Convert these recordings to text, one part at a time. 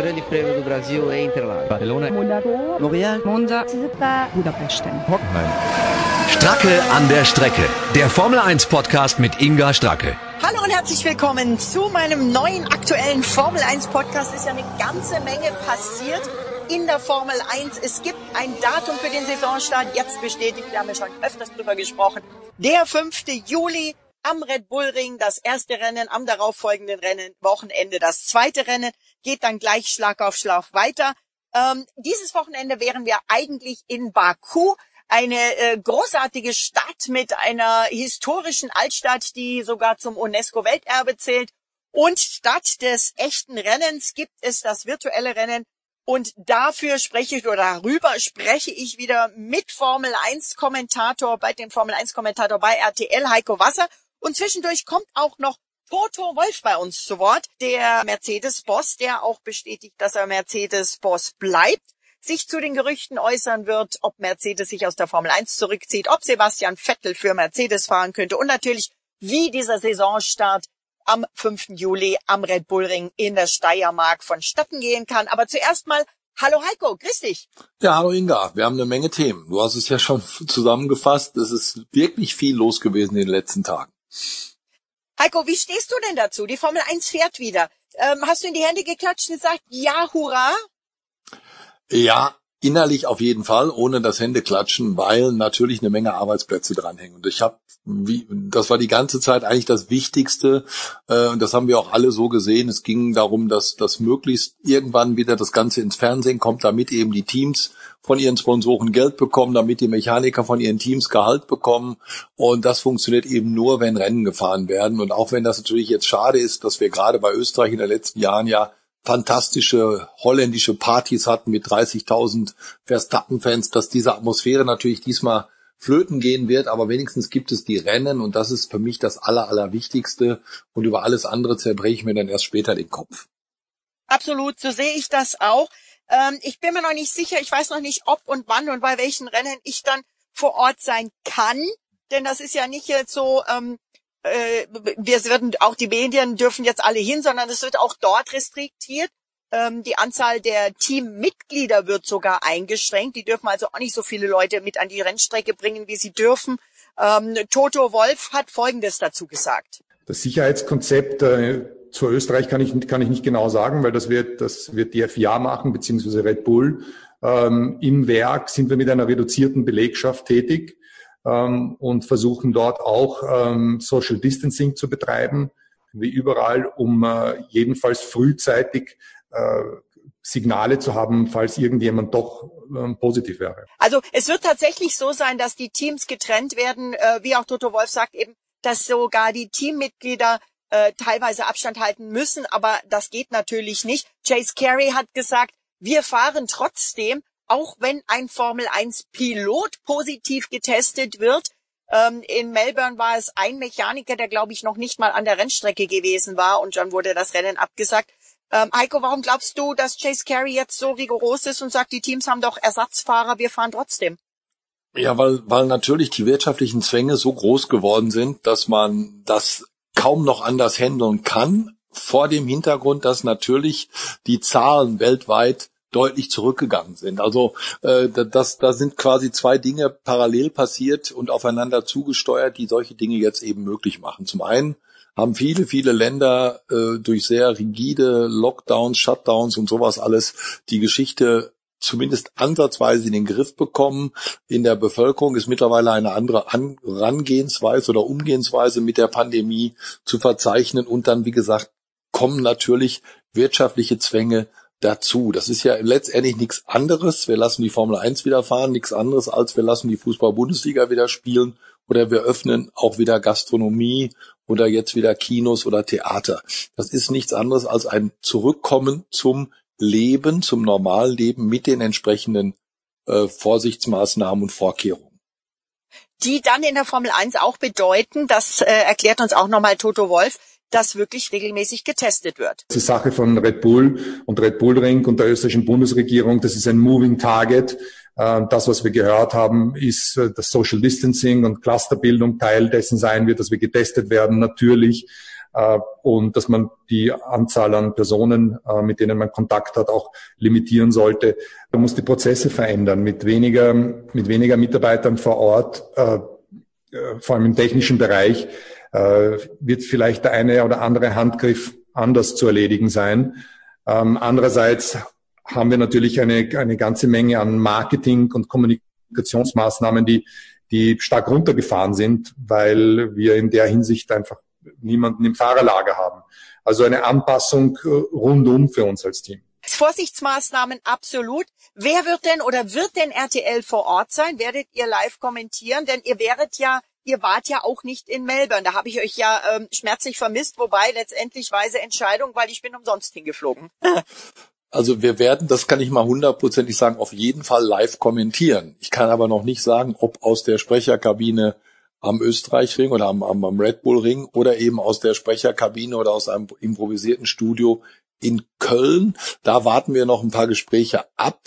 Grande Prêmio do Brasil em Interlagos. Barcelona. Montreal. Monza. Budapest. Hockenheim. Stracke an der Strecke. Der Formel 1 Podcast mit Inga Stracke. Hallo und herzlich willkommen zu meinem neuen aktuellen Formel 1 Podcast. Ist ja eine ganze Menge passiert in der Formel 1. Es gibt ein Datum für den Saisonstart, jetzt bestätigt, wir haben ja schon öfters drüber gesprochen. Der 5. Juli am Red Bull Ring, das erste Rennen, am darauffolgenden Rennen, Wochenende das zweite Rennen, geht dann gleich Schlag auf Schlag weiter. Ähm, dieses Wochenende wären wir eigentlich in Baku eine äh, großartige Stadt mit einer historischen Altstadt, die sogar zum UNESCO-Welterbe zählt. Und statt des echten Rennens gibt es das virtuelle Rennen. Und dafür spreche ich oder darüber spreche ich wieder mit Formel 1 Kommentator bei dem Formel 1 Kommentator bei RTL Heiko Wasser. Und zwischendurch kommt auch noch Toto Wolf bei uns zu Wort, der Mercedes-Boss, der auch bestätigt, dass er Mercedes-Boss bleibt sich zu den Gerüchten äußern wird, ob Mercedes sich aus der Formel 1 zurückzieht, ob Sebastian Vettel für Mercedes fahren könnte und natürlich, wie dieser Saisonstart am 5. Juli am Red Bull Ring in der Steiermark vonstatten gehen kann. Aber zuerst mal, hallo Heiko, grüß dich. Ja, hallo Inga, wir haben eine Menge Themen. Du hast es ja schon zusammengefasst. Es ist wirklich viel los gewesen in den letzten Tagen. Heiko, wie stehst du denn dazu? Die Formel 1 fährt wieder. Ähm, hast du in die Hände geklatscht und gesagt, ja, hurra? Ja, innerlich auf jeden Fall, ohne das Händeklatschen, weil natürlich eine Menge Arbeitsplätze dranhängen. Und ich habe, das war die ganze Zeit eigentlich das Wichtigste, äh, und das haben wir auch alle so gesehen. Es ging darum, dass, dass möglichst irgendwann wieder das Ganze ins Fernsehen kommt, damit eben die Teams von ihren Sponsoren Geld bekommen, damit die Mechaniker von ihren Teams Gehalt bekommen. Und das funktioniert eben nur, wenn Rennen gefahren werden. Und auch wenn das natürlich jetzt schade ist, dass wir gerade bei Österreich in den letzten Jahren ja fantastische holländische Partys hatten mit 30.000 Verstappen-Fans, dass diese Atmosphäre natürlich diesmal flöten gehen wird, aber wenigstens gibt es die Rennen und das ist für mich das Aller, Allerwichtigste und über alles andere zerbreche ich mir dann erst später den Kopf. Absolut, so sehe ich das auch. Ähm, ich bin mir noch nicht sicher, ich weiß noch nicht, ob und wann und bei welchen Rennen ich dann vor Ort sein kann, denn das ist ja nicht jetzt so, ähm, äh, wir würden auch die Medien dürfen jetzt alle hin, sondern es wird auch dort restriktiert. Ähm, die Anzahl der Teammitglieder wird sogar eingeschränkt. Die dürfen also auch nicht so viele Leute mit an die Rennstrecke bringen, wie sie dürfen. Ähm, Toto Wolf hat Folgendes dazu gesagt. Das Sicherheitskonzept äh, zu Österreich kann ich, kann ich nicht genau sagen, weil das wird, das wird die FIA machen, beziehungsweise Red Bull. Ähm, Im Werk sind wir mit einer reduzierten Belegschaft tätig ähm, und versuchen dort auch ähm, Social Distancing zu betreiben, wie überall, um äh, jedenfalls frühzeitig äh, Signale zu haben, falls irgendjemand doch ähm, positiv wäre. Also es wird tatsächlich so sein, dass die Teams getrennt werden, äh, wie auch Toto Wolf sagt eben, dass sogar die Teammitglieder äh, teilweise Abstand halten müssen, aber das geht natürlich nicht. Chase Carey hat gesagt, wir fahren trotzdem, auch wenn ein Formel 1 Pilot positiv getestet wird. Ähm, in Melbourne war es ein Mechaniker, der glaube ich noch nicht mal an der Rennstrecke gewesen war und dann wurde das Rennen abgesagt. Ähm, Heiko, warum glaubst du, dass Chase Carey jetzt so rigoros ist und sagt, die Teams haben doch Ersatzfahrer, wir fahren trotzdem? Ja, weil, weil natürlich die wirtschaftlichen Zwänge so groß geworden sind, dass man das kaum noch anders handeln kann, vor dem Hintergrund, dass natürlich die Zahlen weltweit deutlich zurückgegangen sind. Also äh, das, da sind quasi zwei Dinge parallel passiert und aufeinander zugesteuert, die solche Dinge jetzt eben möglich machen. Zum einen haben viele, viele Länder äh, durch sehr rigide Lockdowns, Shutdowns und sowas alles die Geschichte zumindest ansatzweise in den Griff bekommen. In der Bevölkerung ist mittlerweile eine andere Herangehensweise oder Umgehensweise mit der Pandemie zu verzeichnen und dann, wie gesagt, kommen natürlich wirtschaftliche Zwänge dazu. Das ist ja letztendlich nichts anderes. Wir lassen die Formel 1 wieder fahren, nichts anderes als wir lassen die Fußball-Bundesliga wieder spielen oder wir öffnen auch wieder Gastronomie oder jetzt wieder Kinos oder Theater. Das ist nichts anderes als ein Zurückkommen zum Leben, zum normalen Leben mit den entsprechenden äh, Vorsichtsmaßnahmen und Vorkehrungen die dann in der Formel 1 auch bedeuten, das äh, erklärt uns auch nochmal Toto Wolf, dass wirklich regelmäßig getestet wird. Das ist Sache von Red Bull und Red Bull Ring und der österreichischen Bundesregierung. Das ist ein Moving Target. Äh, das, was wir gehört haben, ist, äh, dass Social Distancing und Clusterbildung Teil dessen sein wird, dass wir getestet werden, natürlich. Äh, und dass man die Anzahl an Personen, äh, mit denen man Kontakt hat, auch limitieren sollte. Man muss die Prozesse verändern mit weniger, mit weniger Mitarbeitern vor Ort, äh, vor allem im technischen Bereich, wird vielleicht der eine oder andere Handgriff anders zu erledigen sein. Ähm, andererseits haben wir natürlich eine, eine ganze Menge an Marketing und Kommunikationsmaßnahmen, die, die stark runtergefahren sind, weil wir in der Hinsicht einfach niemanden im Fahrerlager haben. Also eine Anpassung äh, rundum für uns als Team. Vorsichtsmaßnahmen absolut. Wer wird denn oder wird denn RTL vor Ort sein? Werdet ihr live kommentieren? Denn ihr wäret ja, ihr wart ja auch nicht in Melbourne. Da habe ich euch ja ähm, schmerzlich vermisst, wobei letztendlich weise Entscheidung, weil ich bin umsonst hingeflogen. Also wir werden, das kann ich mal hundertprozentig sagen, auf jeden Fall live kommentieren. Ich kann aber noch nicht sagen, ob aus der Sprecherkabine am Österreichring oder am, am, am Red Bull Ring oder eben aus der Sprecherkabine oder aus einem improvisierten Studio in Köln. Da warten wir noch ein paar Gespräche ab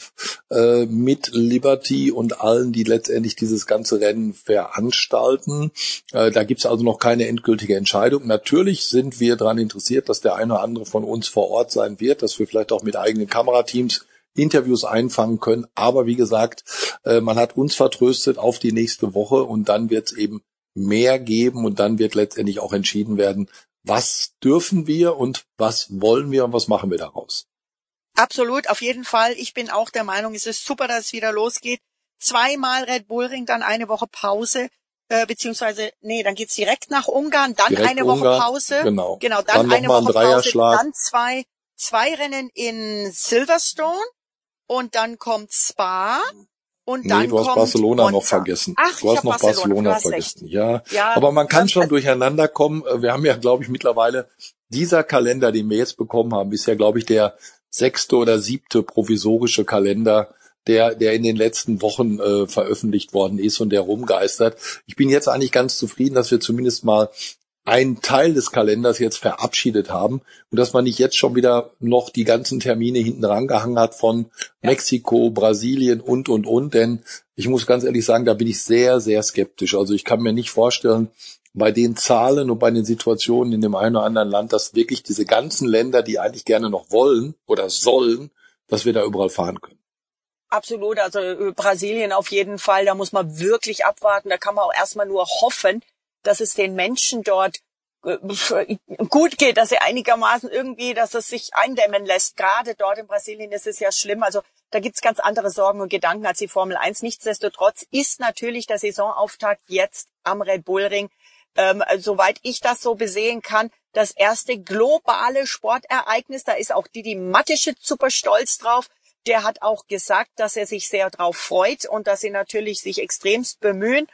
äh, mit Liberty und allen, die letztendlich dieses ganze Rennen veranstalten. Äh, da gibt's also noch keine endgültige Entscheidung. Natürlich sind wir daran interessiert, dass der eine oder andere von uns vor Ort sein wird, dass wir vielleicht auch mit eigenen Kamerateams Interviews einfangen können. Aber wie gesagt, äh, man hat uns vertröstet auf die nächste Woche und dann wird es eben mehr geben und dann wird letztendlich auch entschieden werden, was dürfen wir und was wollen wir und was machen wir daraus. Absolut, auf jeden Fall. Ich bin auch der Meinung, es ist super, dass es wieder losgeht. Zweimal Red Bull Ring, dann eine Woche Pause, äh, beziehungsweise, nee, dann geht's direkt nach Ungarn, dann direkt eine Woche Pause. Genau. Genau, dann, dann eine Woche Pause, dann zwei, zwei Rennen in Silverstone und dann kommt Spa und dann nee, du hast kommt Barcelona Monza. noch vergessen. Ach, du hast noch Barcelona, Barcelona vergessen. Ja. ja, aber man kann schon durcheinander kommen. Wir haben ja, glaube ich, mittlerweile dieser Kalender, den wir jetzt bekommen haben, ist ja, glaube ich, der sechste oder siebte provisorische Kalender, der, der in den letzten Wochen äh, veröffentlicht worden ist und der rumgeistert. Ich bin jetzt eigentlich ganz zufrieden, dass wir zumindest mal einen Teil des Kalenders jetzt verabschiedet haben und dass man nicht jetzt schon wieder noch die ganzen Termine hinten rangehangen hat von Mexiko, Brasilien und, und, und. Denn ich muss ganz ehrlich sagen, da bin ich sehr, sehr skeptisch. Also ich kann mir nicht vorstellen, bei den Zahlen und bei den Situationen in dem einen oder anderen Land, dass wirklich diese ganzen Länder, die eigentlich gerne noch wollen oder sollen, dass wir da überall fahren können. Absolut, also äh, Brasilien auf jeden Fall, da muss man wirklich abwarten, da kann man auch erstmal nur hoffen, dass es den Menschen dort äh, gut geht, dass sie einigermaßen irgendwie, dass es sich eindämmen lässt. Gerade dort in Brasilien ist es ja schlimm. Also da gibt's ganz andere Sorgen und Gedanken als die Formel 1. Nichtsdestotrotz ist natürlich der Saisonauftakt jetzt am Red Bull Ring, ähm, soweit ich das so besehen kann, das erste globale Sportereignis. Da ist auch Didi Mattische super stolz drauf. Der hat auch gesagt, dass er sich sehr drauf freut und dass sie natürlich sich extremst bemühen.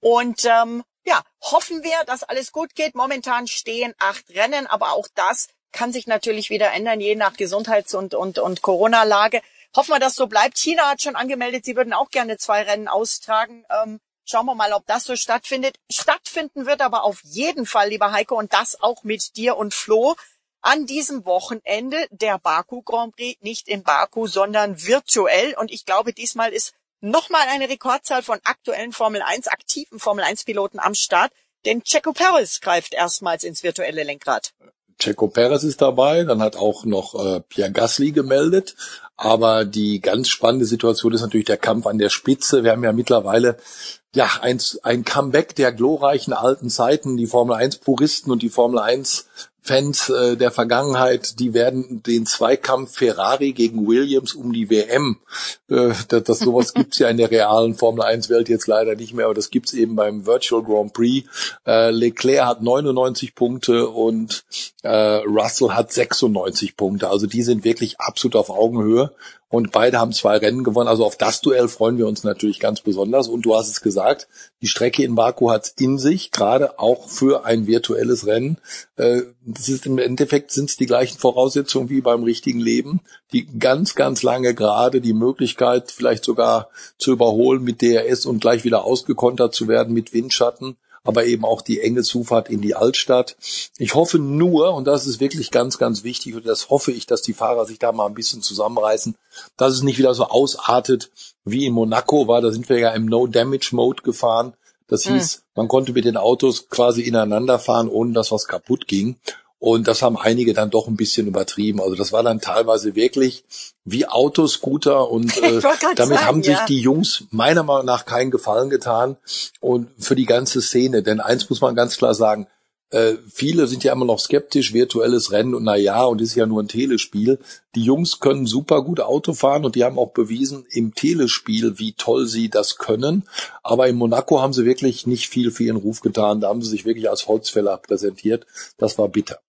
Und ähm, ja, hoffen wir, dass alles gut geht. Momentan stehen acht Rennen, aber auch das kann sich natürlich wieder ändern, je nach Gesundheits- und, und, und Corona-Lage. Hoffen wir, dass so bleibt. China hat schon angemeldet, sie würden auch gerne zwei Rennen austragen. Ähm, schauen wir mal, ob das so stattfindet. Stattfinden wird aber auf jeden Fall, lieber Heiko, und das auch mit dir und Flo, an diesem Wochenende der Baku Grand Prix, nicht in Baku, sondern virtuell. Und ich glaube, diesmal ist nochmal eine Rekordzahl von aktuellen Formel 1 aktiven Formel 1 Piloten am Start, denn Checo Perez greift erstmals ins virtuelle Lenkrad. Checo Perez ist dabei, dann hat auch noch äh, Pierre Gasly gemeldet. Aber die ganz spannende Situation ist natürlich der Kampf an der Spitze. Wir haben ja mittlerweile ja ein, ein Comeback der glorreichen alten Zeiten. Die Formel 1 Puristen und die Formel 1 Fans äh, der Vergangenheit, die werden den Zweikampf Ferrari gegen Williams um die WM, äh, das, das sowas gibt's ja in der realen Formel 1 Welt jetzt leider nicht mehr, aber das gibt's eben beim Virtual Grand Prix. Äh, Leclerc hat 99 Punkte und äh, Russell hat 96 Punkte. Also die sind wirklich absolut auf Augenhöhe und beide haben zwei Rennen gewonnen. Also auf das Duell freuen wir uns natürlich ganz besonders. Und du hast es gesagt, die Strecke in Baku hat es in sich, gerade auch für ein virtuelles Rennen. Äh, ist, Im Endeffekt sind es die gleichen Voraussetzungen wie beim richtigen Leben. Die ganz, ganz lange Gerade, die Möglichkeit vielleicht sogar zu überholen mit DRS und gleich wieder ausgekontert zu werden mit Windschatten aber eben auch die enge Zufahrt in die Altstadt. Ich hoffe nur, und das ist wirklich ganz, ganz wichtig, und das hoffe ich, dass die Fahrer sich da mal ein bisschen zusammenreißen, dass es nicht wieder so ausartet wie in Monaco war. Da sind wir ja im No-Damage-Mode gefahren Das hm. hieß, man konnte mit den Autos quasi ineinander fahren, ohne dass was kaputt ging. Und das haben einige dann doch ein bisschen übertrieben. Also das war dann teilweise wirklich wie Autoscooter und äh, damit sagen, haben sich ja. die Jungs meiner Meinung nach keinen Gefallen getan und für die ganze Szene. Denn eins muss man ganz klar sagen, äh, viele sind ja immer noch skeptisch, virtuelles Rennen und na ja, und ist ja nur ein Telespiel. Die Jungs können super gut Auto fahren und die haben auch bewiesen im Telespiel, wie toll sie das können. Aber in Monaco haben sie wirklich nicht viel für ihren Ruf getan. Da haben sie sich wirklich als Holzfäller präsentiert. Das war bitter.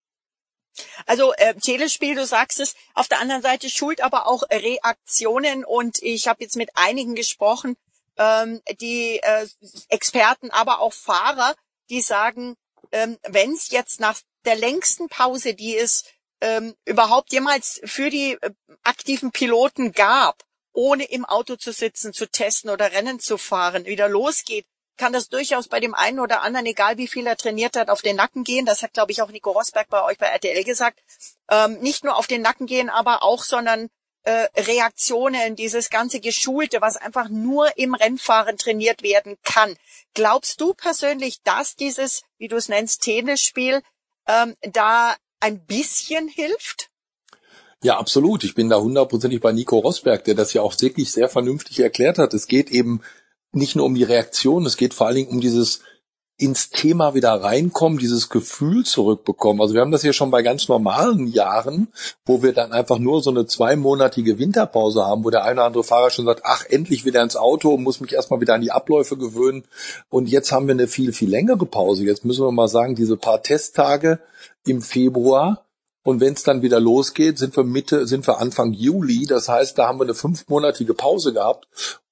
Also äh, Telespiel, du sagst es, auf der anderen Seite schuld aber auch Reaktionen und ich habe jetzt mit einigen gesprochen, ähm, die äh, Experten, aber auch Fahrer, die sagen, ähm, wenn es jetzt nach der längsten Pause, die es ähm, überhaupt jemals für die äh, aktiven Piloten gab, ohne im Auto zu sitzen, zu testen oder Rennen zu fahren, wieder losgeht, kann das durchaus bei dem einen oder anderen, egal wie viel er trainiert hat, auf den Nacken gehen. Das hat, glaube ich, auch Nico Rosberg bei euch bei RTL gesagt. Ähm, nicht nur auf den Nacken gehen, aber auch, sondern äh, Reaktionen, dieses ganze Geschulte, was einfach nur im Rennfahren trainiert werden kann. Glaubst du persönlich, dass dieses, wie du es nennst, Tennisspiel ähm, da ein bisschen hilft? Ja, absolut. Ich bin da hundertprozentig bei Nico Rosberg, der das ja auch wirklich sehr vernünftig erklärt hat. Es geht eben nicht nur um die Reaktion, es geht vor allen Dingen um dieses ins Thema wieder reinkommen, dieses Gefühl zurückbekommen. Also wir haben das ja schon bei ganz normalen Jahren, wo wir dann einfach nur so eine zweimonatige Winterpause haben, wo der eine oder andere Fahrer schon sagt, ach, endlich wieder ins Auto, muss mich erstmal wieder an die Abläufe gewöhnen. Und jetzt haben wir eine viel, viel längere Pause. Jetzt müssen wir mal sagen, diese paar Testtage im Februar, und wenn es dann wieder losgeht, sind wir Mitte, sind wir Anfang Juli. Das heißt, da haben wir eine fünfmonatige Pause gehabt.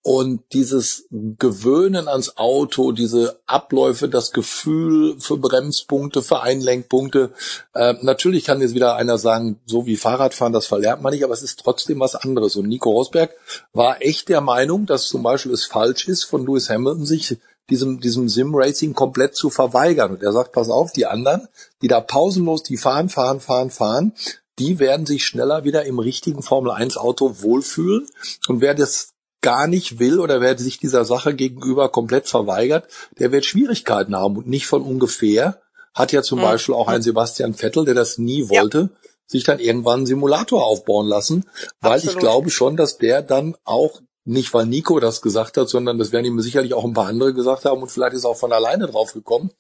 Und dieses Gewöhnen ans Auto, diese Abläufe, das Gefühl für Bremspunkte, für Einlenkpunkte. Äh, natürlich kann jetzt wieder einer sagen, so wie Fahrradfahren, das verlernt man nicht, aber es ist trotzdem was anderes. Und Nico Rosberg war echt der Meinung, dass zum Beispiel es falsch ist, von Lewis Hamilton sich diesem, diesem Sim-Racing komplett zu verweigern. Und er sagt, pass auf, die anderen, die da pausenlos, die fahren, fahren, fahren, fahren, die werden sich schneller wieder im richtigen Formel 1 Auto wohlfühlen. Und wer das gar nicht will oder wer sich dieser Sache gegenüber komplett verweigert, der wird Schwierigkeiten haben und nicht von ungefähr. Hat ja zum mhm. Beispiel auch ein Sebastian Vettel, der das nie wollte, ja. sich dann irgendwann einen Simulator aufbauen lassen, weil Absolut. ich glaube schon, dass der dann auch nicht weil Nico das gesagt hat, sondern das werden ihm sicherlich auch ein paar andere gesagt haben und vielleicht ist er auch von alleine drauf gekommen.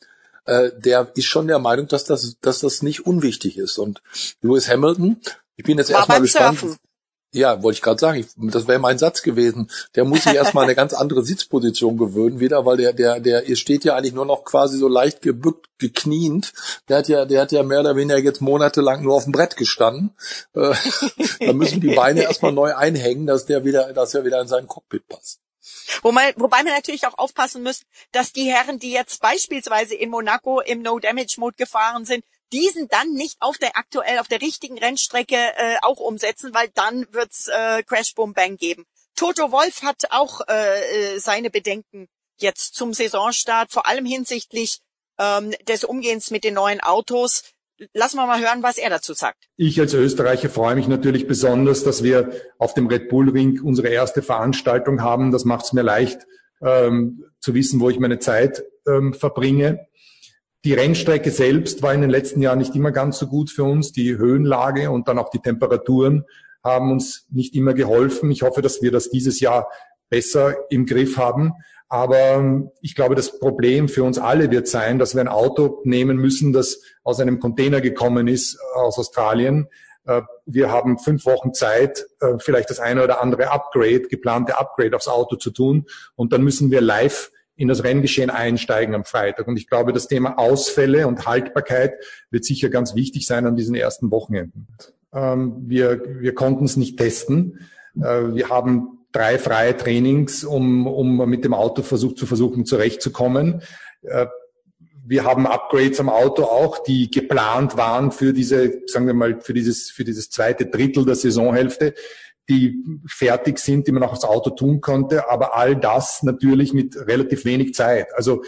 Äh, der ist schon der Meinung, dass das, dass das nicht unwichtig ist. Und Lewis Hamilton, ich bin jetzt erstmal gespannt. Surfen. Ja, wollte ich gerade sagen, ich, das wäre mein Satz gewesen. Der muss sich erstmal eine ganz andere Sitzposition gewöhnen wieder, weil der, der, der steht ja eigentlich nur noch quasi so leicht gebückt, gekniend. Der hat ja, der hat ja mehr oder weniger jetzt monatelang nur auf dem Brett gestanden. Äh, da müssen die Beine erstmal neu einhängen, dass der wieder, dass er wieder in sein Cockpit passt. Wobei, wobei wir natürlich auch aufpassen müssen, dass die Herren, die jetzt beispielsweise in Monaco im No-Damage-Mode gefahren sind, diesen dann nicht auf der aktuell auf der richtigen Rennstrecke äh, auch umsetzen, weil dann wird's äh, Crash Boom Bang geben. Toto Wolf hat auch äh, äh, seine Bedenken jetzt zum Saisonstart, vor allem hinsichtlich ähm, des Umgehens mit den neuen Autos. Lassen wir mal hören, was er dazu sagt. Ich als Österreicher freue mich natürlich besonders, dass wir auf dem Red Bull Ring unsere erste Veranstaltung haben. Das macht es mir leicht, ähm, zu wissen, wo ich meine Zeit ähm, verbringe. Die Rennstrecke selbst war in den letzten Jahren nicht immer ganz so gut für uns. Die Höhenlage und dann auch die Temperaturen haben uns nicht immer geholfen. Ich hoffe, dass wir das dieses Jahr besser im Griff haben. Aber ähm, ich glaube, das Problem für uns alle wird sein, dass wir ein Auto nehmen müssen, das aus einem Container gekommen ist aus Australien. Äh, wir haben fünf Wochen Zeit, äh, vielleicht das eine oder andere Upgrade, geplante Upgrade aufs Auto zu tun. Und dann müssen wir live in das Renngeschehen einsteigen am Freitag. Und ich glaube, das Thema Ausfälle und Haltbarkeit wird sicher ganz wichtig sein an diesen ersten Wochenenden. Ähm, wir, wir konnten es nicht testen. Äh, wir haben drei freie Trainings, um, um mit dem Auto versucht, zu versuchen, zurechtzukommen. Äh, wir haben Upgrades am Auto auch, die geplant waren für diese, sagen wir mal, für dieses, für dieses zweite Drittel der Saisonhälfte die fertig sind, die man auch aufs Auto tun konnte, aber all das natürlich mit relativ wenig Zeit. Also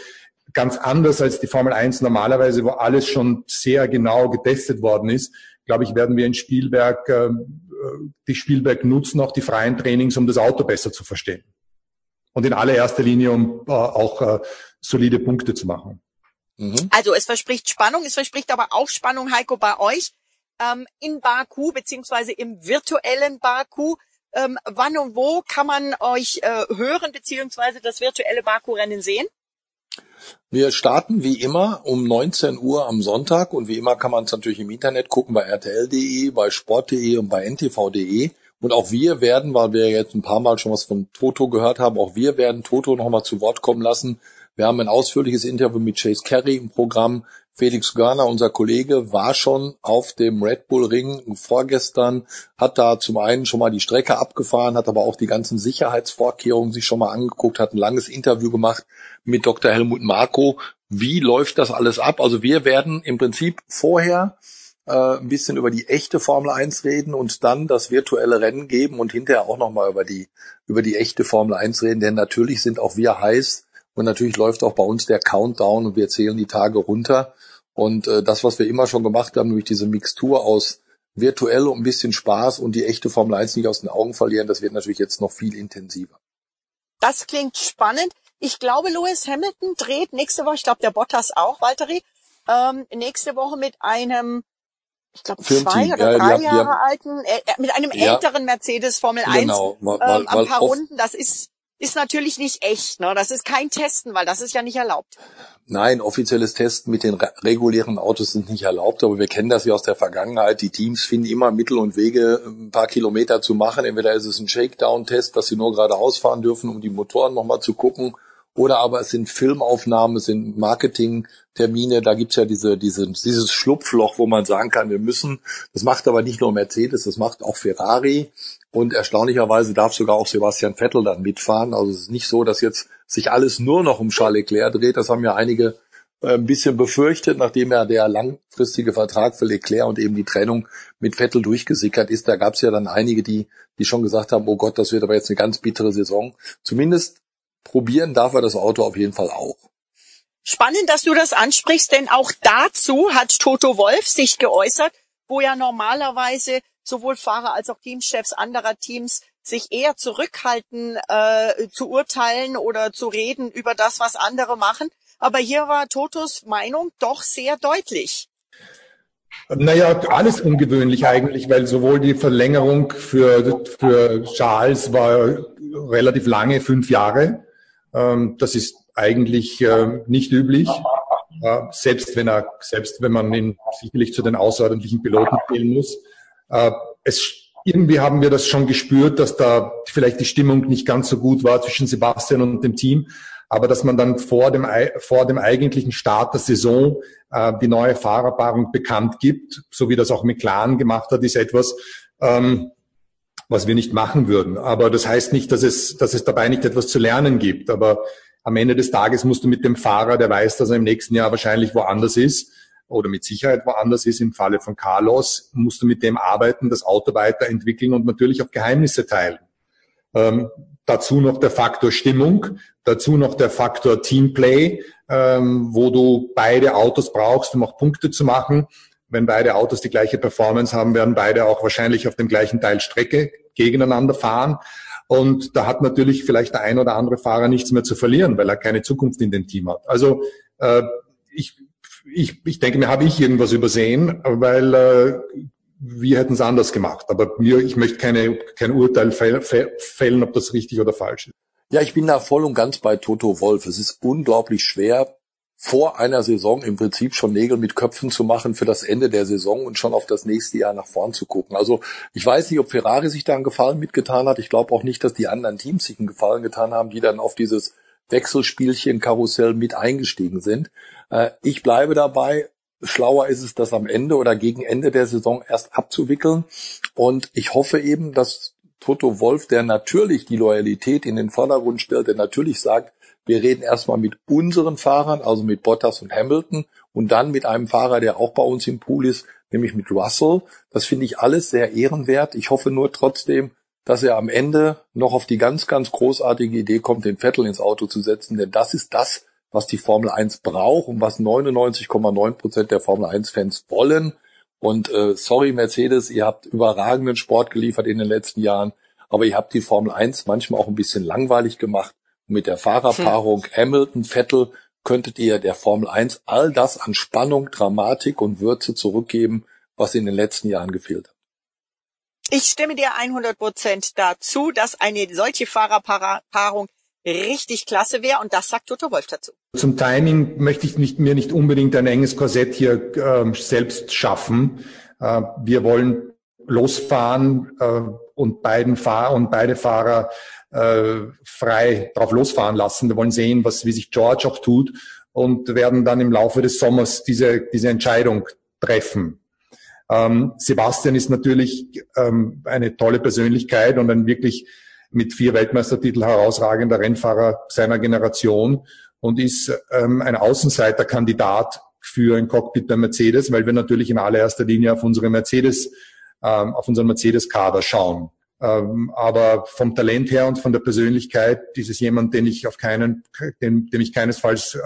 ganz anders als die Formel 1 normalerweise, wo alles schon sehr genau getestet worden ist, glaube ich, werden wir in Spielberg äh, die Spielberg nutzen, auch die freien Trainings, um das Auto besser zu verstehen. und in allererster Linie, um äh, auch äh, solide Punkte zu machen. Mhm. Also es verspricht Spannung, es verspricht aber auch Spannung, Heiko, bei euch ähm, in Baku beziehungsweise im virtuellen Baku. Ähm, wann und wo kann man euch äh, hören beziehungsweise das virtuelle Baku-Rennen sehen? Wir starten wie immer um 19 Uhr am Sonntag und wie immer kann man es natürlich im Internet gucken bei rtl.de, bei sport.de und bei ntv.de. Und auch wir werden, weil wir jetzt ein paar Mal schon was von Toto gehört haben, auch wir werden Toto nochmal zu Wort kommen lassen. Wir haben ein ausführliches Interview mit Chase Carey im Programm. Felix Görner, unser Kollege, war schon auf dem Red Bull Ring vorgestern, hat da zum einen schon mal die Strecke abgefahren, hat aber auch die ganzen Sicherheitsvorkehrungen sich schon mal angeguckt, hat ein langes Interview gemacht mit Dr. Helmut Marko. Wie läuft das alles ab? Also wir werden im Prinzip vorher äh, ein bisschen über die echte Formel 1 reden und dann das virtuelle Rennen geben und hinterher auch nochmal über die, über die echte Formel 1 reden, denn natürlich sind auch wir heiß und natürlich läuft auch bei uns der Countdown und wir zählen die Tage runter. Und äh, das, was wir immer schon gemacht haben, nämlich diese Mixtur aus virtuell und ein bisschen Spaß und die echte Formel 1 nicht aus den Augen verlieren, das wird natürlich jetzt noch viel intensiver. Das klingt spannend. Ich glaube, Lewis Hamilton dreht nächste Woche, ich glaube der Bottas auch, Valtteri, ähm, nächste Woche mit einem ich glaube, zwei oder ja, drei Jahre haben, alten, äh, äh, mit einem ja, älteren Mercedes Formel 1 genau, weil, ähm, ein paar Runden. Das ist, ist natürlich nicht echt. Ne? Das ist kein Testen, weil das ist ja nicht erlaubt. Nein, offizielles Testen mit den regulären Autos sind nicht erlaubt, aber wir kennen das ja aus der Vergangenheit. Die Teams finden immer Mittel und Wege, ein paar Kilometer zu machen. Entweder ist es ein Shakedown-Test, dass sie nur geradeaus fahren dürfen, um die Motoren nochmal zu gucken oder aber es sind Filmaufnahmen, es sind Marketingtermine, da gibt's ja diese, diese, dieses Schlupfloch, wo man sagen kann, wir müssen, das macht aber nicht nur Mercedes, das macht auch Ferrari und erstaunlicherweise darf sogar auch Sebastian Vettel dann mitfahren. Also es ist nicht so, dass jetzt sich alles nur noch um Charles Leclerc dreht, das haben ja einige äh, ein bisschen befürchtet, nachdem ja der langfristige Vertrag für Leclerc und eben die Trennung mit Vettel durchgesickert ist. Da gab es ja dann einige, die, die schon gesagt haben, oh Gott, das wird aber jetzt eine ganz bittere Saison. Zumindest probieren darf er das Auto auf jeden Fall auch. Spannend, dass du das ansprichst, denn auch dazu hat Toto Wolf sich geäußert, wo ja normalerweise sowohl Fahrer als auch Teamchefs anderer Teams sich eher zurückhalten äh, zu urteilen oder zu reden über das, was andere machen. Aber hier war Totos Meinung doch sehr deutlich. Naja, alles ungewöhnlich eigentlich, weil sowohl die Verlängerung für, für Charles war relativ lange, fünf Jahre, das ist eigentlich äh, nicht üblich. Selbst wenn er, selbst wenn man ihn sicherlich zu den außerordentlichen Piloten zählen muss. Äh, es, irgendwie haben wir das schon gespürt, dass da vielleicht die Stimmung nicht ganz so gut war zwischen Sebastian und dem Team. Aber dass man dann vor dem, vor dem eigentlichen Start der Saison äh, die neue Fahrerpaarung bekannt gibt, so wie das auch McLaren gemacht hat, ist etwas, ähm, was wir nicht machen würden. Aber das heißt nicht, dass es, dass es dabei nicht etwas zu lernen gibt. Aber am Ende des Tages musst du mit dem Fahrer, der weiß, dass er im nächsten Jahr wahrscheinlich woanders ist oder mit Sicherheit woanders ist, im Falle von Carlos, musst du mit dem arbeiten, das Auto weiterentwickeln und natürlich auch Geheimnisse teilen. Ähm, dazu noch der Faktor Stimmung, dazu noch der Faktor Teamplay, ähm, wo du beide Autos brauchst, um auch Punkte zu machen wenn beide Autos die gleiche Performance haben, werden beide auch wahrscheinlich auf dem gleichen Teil Strecke gegeneinander fahren. Und da hat natürlich vielleicht der ein oder andere Fahrer nichts mehr zu verlieren, weil er keine Zukunft in dem Team hat. Also äh, ich, ich, ich denke mir, habe ich irgendwas übersehen, weil äh, wir hätten es anders gemacht. Aber mir, ich möchte keine, kein Urteil fällen, ob das richtig oder falsch ist. Ja, ich bin da voll und ganz bei Toto Wolf. Es ist unglaublich schwer, vor einer Saison im Prinzip schon Nägel mit Köpfen zu machen für das Ende der Saison und schon auf das nächste Jahr nach vorn zu gucken. Also ich weiß nicht, ob Ferrari sich da einen Gefallen mitgetan hat. Ich glaube auch nicht, dass die anderen Teams sich einen Gefallen getan haben, die dann auf dieses Wechselspielchen Karussell mit eingestiegen sind. Äh, ich bleibe dabei. Schlauer ist es, das am Ende oder gegen Ende der Saison erst abzuwickeln. Und ich hoffe eben, dass Toto Wolf, der natürlich die Loyalität in den Vordergrund stellt, der natürlich sagt, wir reden erstmal mit unseren Fahrern, also mit Bottas und Hamilton und dann mit einem Fahrer, der auch bei uns im Pool ist, nämlich mit Russell. Das finde ich alles sehr ehrenwert. Ich hoffe nur trotzdem, dass er am Ende noch auf die ganz, ganz großartige Idee kommt, den Vettel ins Auto zu setzen, denn das ist das, was die Formel 1 braucht und was 99,9 Prozent der Formel 1 Fans wollen. Und äh, sorry Mercedes, ihr habt überragenden Sport geliefert in den letzten Jahren, aber ihr habt die Formel 1 manchmal auch ein bisschen langweilig gemacht. Mit der Fahrerpaarung hm. Hamilton, Vettel könntet ihr der Formel 1 all das an Spannung, Dramatik und Würze zurückgeben, was in den letzten Jahren gefehlt hat. Ich stimme dir 100 Prozent dazu, dass eine solche Fahrerpaarung richtig klasse wäre und das sagt Toto Wolf dazu. Zum Timing möchte ich nicht, mir nicht unbedingt ein enges Korsett hier äh, selbst schaffen. Äh, wir wollen losfahren äh, und beiden Fahrer und beide Fahrer äh, frei drauf losfahren lassen. Wir wollen sehen, was, wie sich George auch tut und werden dann im Laufe des Sommers diese, diese Entscheidung treffen. Ähm, Sebastian ist natürlich ähm, eine tolle Persönlichkeit und ein wirklich mit vier Weltmeistertitel herausragender Rennfahrer seiner Generation und ist ähm, ein Außenseiterkandidat für ein Cockpit bei Mercedes, weil wir natürlich in allererster Linie auf unsere Mercedes, ähm, auf unseren Mercedes-Kader schauen. Ähm, aber vom Talent her und von der Persönlichkeit ist es jemand, den ich auf keinen, dem, dem ich keinesfalls äh,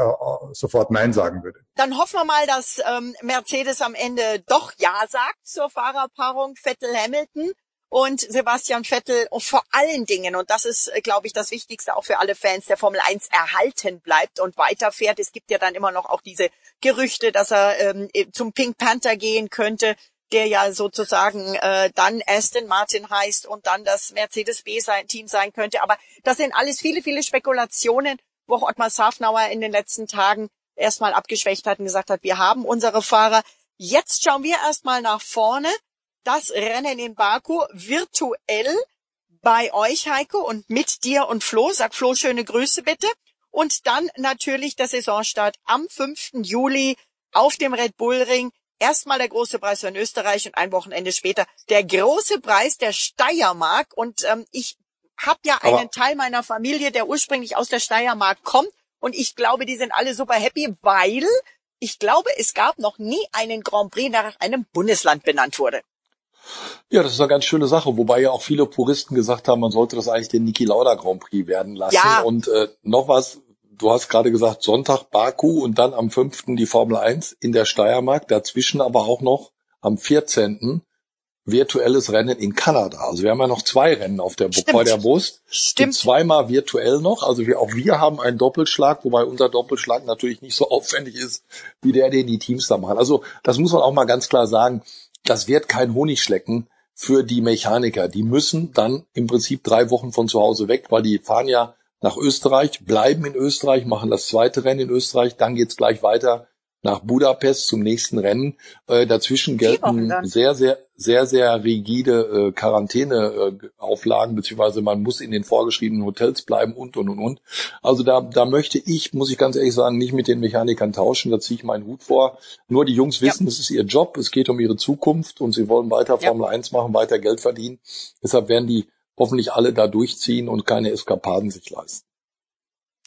sofort Nein sagen würde. Dann hoffen wir mal, dass ähm, Mercedes am Ende doch Ja sagt zur Fahrerpaarung Vettel-Hamilton und Sebastian Vettel vor allen Dingen, und das ist, äh, glaube ich, das Wichtigste auch für alle Fans der Formel 1, erhalten bleibt und weiterfährt. Es gibt ja dann immer noch auch diese Gerüchte, dass er ähm, zum Pink Panther gehen könnte, der ja sozusagen äh, dann Aston Martin heißt und dann das Mercedes B-Team sein könnte. Aber das sind alles viele, viele Spekulationen, wo auch Ottmar Safnauer in den letzten Tagen erstmal abgeschwächt hat und gesagt hat, wir haben unsere Fahrer. Jetzt schauen wir erstmal nach vorne. Das Rennen in Baku virtuell bei euch, Heiko, und mit dir und Flo. Sag Flo schöne Grüße bitte. Und dann natürlich der Saisonstart am 5. Juli auf dem Red Bull Ring erstmal der große Preis von Österreich und ein Wochenende später der große Preis der Steiermark. Und ähm, ich habe ja Aber einen Teil meiner Familie, der ursprünglich aus der Steiermark kommt. Und ich glaube, die sind alle super happy, weil ich glaube, es gab noch nie einen Grand Prix, der nach einem Bundesland benannt wurde. Ja, das ist eine ganz schöne Sache, wobei ja auch viele Puristen gesagt haben, man sollte das eigentlich den Niki Lauda Grand Prix werden lassen. Ja. Und äh, noch was, du hast gerade gesagt, Sonntag Baku und dann am 5. die Formel 1 in der Steiermark, dazwischen aber auch noch am 14. virtuelles Rennen in Kanada. Also wir haben ja noch zwei Rennen auf der, bei der Brust. Stimmt. zweimal virtuell noch. Also wir, auch wir haben einen Doppelschlag, wobei unser Doppelschlag natürlich nicht so aufwendig ist, wie der, den die Teams da machen. Also das muss man auch mal ganz klar sagen. Das wird kein Honigschlecken für die Mechaniker. Die müssen dann im Prinzip drei Wochen von zu Hause weg, weil die fahren ja nach Österreich, bleiben in Österreich, machen das zweite Rennen in Österreich, dann geht's gleich weiter nach Budapest zum nächsten Rennen. Äh, dazwischen gelten sehr, sehr, sehr, sehr rigide äh, Quarantäneauflagen, beziehungsweise man muss in den vorgeschriebenen Hotels bleiben und, und, und, und. Also da, da möchte ich, muss ich ganz ehrlich sagen, nicht mit den Mechanikern tauschen, da ziehe ich meinen Hut vor. Nur die Jungs wissen, es ist ihr Job, es geht um ihre Zukunft und sie wollen weiter ja. Formel 1 machen, weiter Geld verdienen. Deshalb werden die hoffentlich alle da durchziehen und keine Eskapaden sich leisten.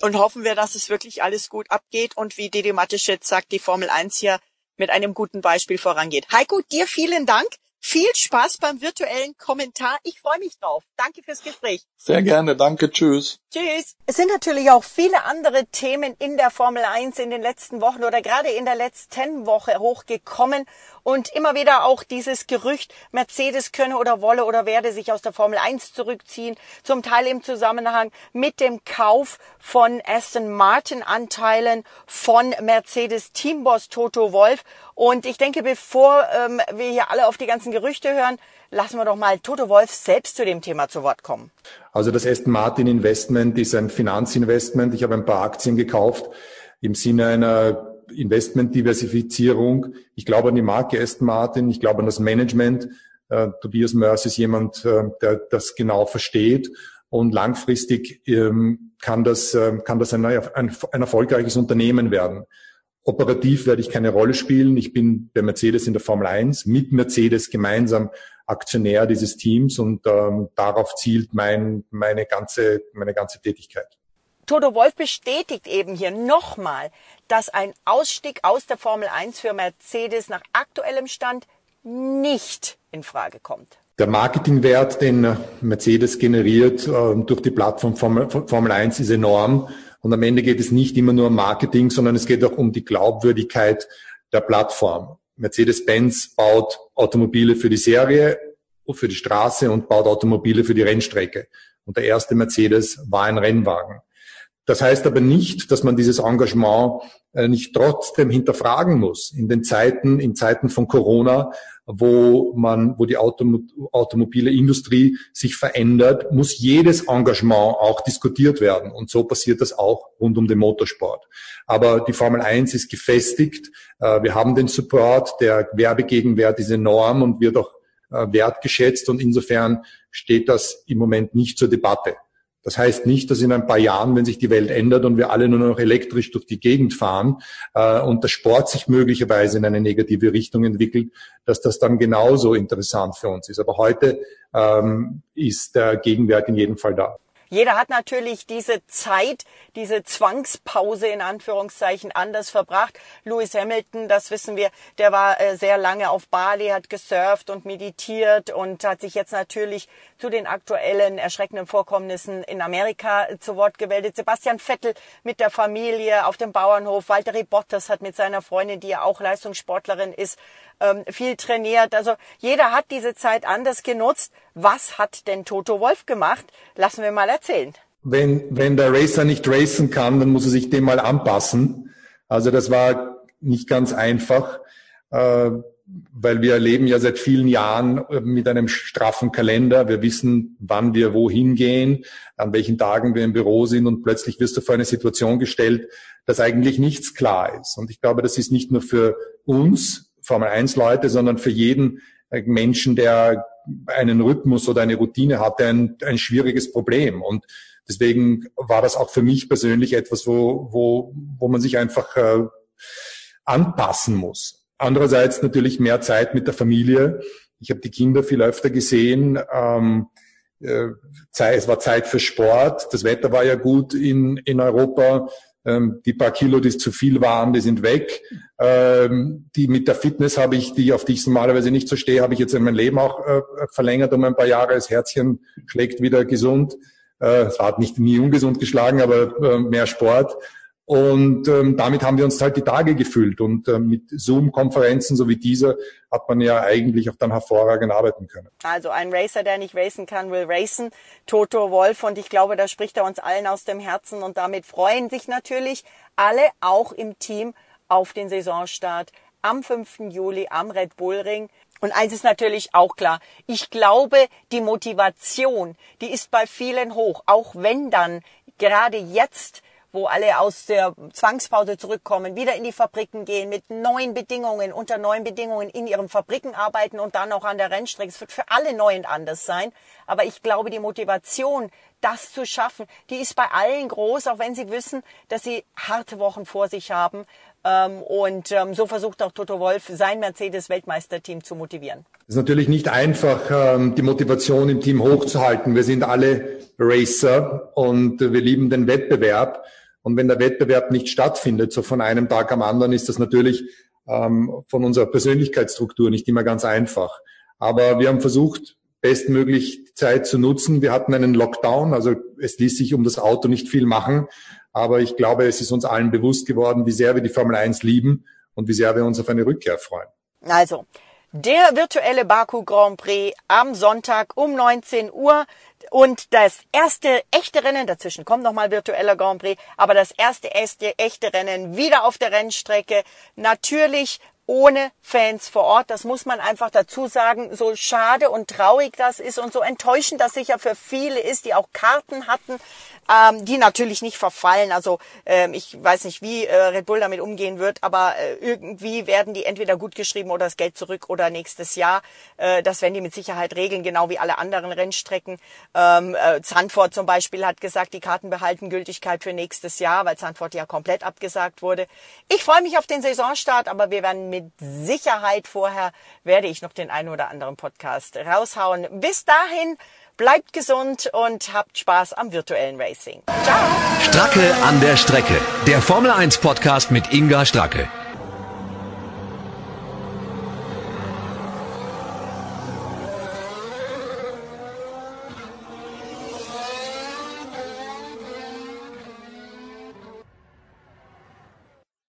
Und hoffen wir, dass es wirklich alles gut abgeht und wie Didi Mateschitz sagt, die Formel 1 hier mit einem guten Beispiel vorangeht. Heiko, dir vielen Dank. Viel Spaß beim virtuellen Kommentar. Ich freue mich drauf. Danke fürs Gespräch. Sehr gerne. Danke. Tschüss. Tschüss. Es sind natürlich auch viele andere Themen in der Formel 1 in den letzten Wochen oder gerade in der letzten Woche hochgekommen. Und immer wieder auch dieses Gerücht, Mercedes könne oder wolle oder werde sich aus der Formel 1 zurückziehen. Zum Teil im Zusammenhang mit dem Kauf von Aston Martin Anteilen von Mercedes Teamboss Toto Wolf. Und ich denke, bevor ähm, wir hier alle auf die ganzen Gerüchte hören, lassen wir doch mal Toto Wolf selbst zu dem Thema zu Wort kommen. Also das Aston Martin Investment ist ein Finanzinvestment. Ich habe ein paar Aktien gekauft im Sinne einer Investmentdiversifizierung. Ich glaube an die Marke Aston Martin, ich glaube an das Management. Äh, Tobias Mörs ist jemand, äh, der das genau versteht. Und langfristig ähm, kann das, äh, kann das ein, ein, ein erfolgreiches Unternehmen werden. Operativ werde ich keine Rolle spielen. Ich bin bei Mercedes in der Formel 1 mit Mercedes gemeinsam Aktionär dieses Teams und ähm, darauf zielt mein, meine, ganze, meine ganze Tätigkeit. Toto Wolf bestätigt eben hier nochmal, dass ein Ausstieg aus der Formel 1 für Mercedes nach aktuellem Stand nicht in Frage kommt. Der Marketingwert, den Mercedes generiert äh, durch die Plattform Formel, Formel 1 ist enorm. Und am Ende geht es nicht immer nur um Marketing, sondern es geht auch um die Glaubwürdigkeit der Plattform. Mercedes-Benz baut Automobile für die Serie, für die Straße und baut Automobile für die Rennstrecke. Und der erste Mercedes war ein Rennwagen. Das heißt aber nicht, dass man dieses Engagement äh, nicht trotzdem hinterfragen muss. In den Zeiten, in Zeiten von Corona, wo man, wo die Autom automobile Industrie sich verändert, muss jedes Engagement auch diskutiert werden. Und so passiert das auch rund um den Motorsport. Aber die Formel 1 ist gefestigt. Äh, wir haben den Support. Der Werbegegenwert ist enorm und wird auch äh, wertgeschätzt. Und insofern steht das im Moment nicht zur Debatte. Das heißt nicht, dass in ein paar Jahren, wenn sich die Welt ändert und wir alle nur noch elektrisch durch die Gegend fahren äh, und der Sport sich möglicherweise in eine negative Richtung entwickelt, dass das dann genauso interessant für uns ist. Aber heute ähm, ist der Gegenwert in jedem Fall da. Jeder hat natürlich diese Zeit, diese Zwangspause in Anführungszeichen anders verbracht. Lewis Hamilton, das wissen wir, der war äh, sehr lange auf Bali, hat gesurft und meditiert und hat sich jetzt natürlich zu den aktuellen erschreckenden Vorkommnissen in Amerika zu Wort gemeldet. Sebastian Vettel mit der Familie auf dem Bauernhof. Walter Bottas hat mit seiner Freundin, die ja auch Leistungssportlerin ist, ähm, viel trainiert. Also jeder hat diese Zeit anders genutzt. Was hat denn Toto Wolf gemacht? Lassen wir mal erzählen. Wenn, wenn der Racer nicht racen kann, dann muss er sich dem mal anpassen. Also das war nicht ganz einfach, äh, weil wir leben ja seit vielen Jahren äh, mit einem straffen Kalender. Wir wissen, wann wir wohin gehen, an welchen Tagen wir im Büro sind und plötzlich wirst du vor eine Situation gestellt, dass eigentlich nichts klar ist. Und ich glaube, das ist nicht nur für uns Formel 1 Leute, sondern für jeden äh, Menschen, der einen Rhythmus oder eine Routine hatte, ein, ein schwieriges Problem. Und deswegen war das auch für mich persönlich etwas, wo, wo, wo man sich einfach äh, anpassen muss. Andererseits natürlich mehr Zeit mit der Familie. Ich habe die Kinder viel öfter gesehen. Ähm, äh, es war Zeit für Sport. Das Wetter war ja gut in, in Europa. Ähm, die paar Kilo, die zu viel waren, die sind weg. Ähm, die mit der Fitness habe ich, die auf die ich normalerweise nicht so stehe, habe ich jetzt in mein Leben auch äh, verlängert um ein paar Jahre. Das Herzchen schlägt wieder gesund. Äh, es hat nicht nie ungesund geschlagen, aber äh, mehr Sport. Und ähm, damit haben wir uns halt die Tage gefüllt. Und ähm, mit Zoom-Konferenzen so wie dieser hat man ja eigentlich auch dann hervorragend arbeiten können. Also ein Racer, der nicht racen kann, will racen. Toto Wolf. Und ich glaube, da spricht er uns allen aus dem Herzen. Und damit freuen sich natürlich alle, auch im Team, auf den Saisonstart am 5. Juli am Red Bull Ring. Und eins ist natürlich auch klar. Ich glaube, die Motivation, die ist bei vielen hoch. Auch wenn dann gerade jetzt wo alle aus der Zwangspause zurückkommen, wieder in die Fabriken gehen, mit neuen Bedingungen, unter neuen Bedingungen in ihren Fabriken arbeiten und dann auch an der Rennstrecke. Es wird für alle neu und anders sein. Aber ich glaube, die Motivation, das zu schaffen, die ist bei allen groß, auch wenn sie wissen, dass sie harte Wochen vor sich haben. Ähm, und ähm, so versucht auch Toto Wolf, sein Mercedes-Weltmeisterteam zu motivieren. Es ist natürlich nicht einfach, ähm, die Motivation im Team hochzuhalten. Wir sind alle Racer und wir lieben den Wettbewerb. Und wenn der Wettbewerb nicht stattfindet, so von einem Tag am anderen, ist das natürlich ähm, von unserer Persönlichkeitsstruktur nicht immer ganz einfach. Aber wir haben versucht, bestmöglich Zeit zu nutzen. Wir hatten einen Lockdown, also es ließ sich um das Auto nicht viel machen. Aber ich glaube, es ist uns allen bewusst geworden, wie sehr wir die Formel 1 lieben und wie sehr wir uns auf eine Rückkehr freuen. Also, der virtuelle Baku Grand Prix am Sonntag um 19 Uhr. Und das erste echte Rennen, dazwischen kommt nochmal virtueller Grand Prix, aber das erste echte, echte Rennen wieder auf der Rennstrecke. Natürlich ohne Fans vor Ort. Das muss man einfach dazu sagen. So schade und traurig das ist und so enttäuschend das sicher für viele ist, die auch Karten hatten ähm, die natürlich nicht verfallen. Also ähm, ich weiß nicht, wie äh, Red Bull damit umgehen wird, aber äh, irgendwie werden die entweder gut geschrieben oder das Geld zurück oder nächstes Jahr. Äh, das werden die mit Sicherheit regeln, genau wie alle anderen Rennstrecken. Ähm, äh, Zandvoort zum Beispiel hat gesagt, die Karten behalten Gültigkeit für nächstes Jahr, weil Zandvoort ja komplett abgesagt wurde. Ich freue mich auf den Saisonstart, aber wir werden mit Sicherheit vorher, werde ich noch den einen oder anderen Podcast raushauen. Bis dahin Bleibt gesund und habt Spaß am virtuellen Racing. Ciao. Stracke an der Strecke. Der Formel 1 Podcast mit Inga Stracke.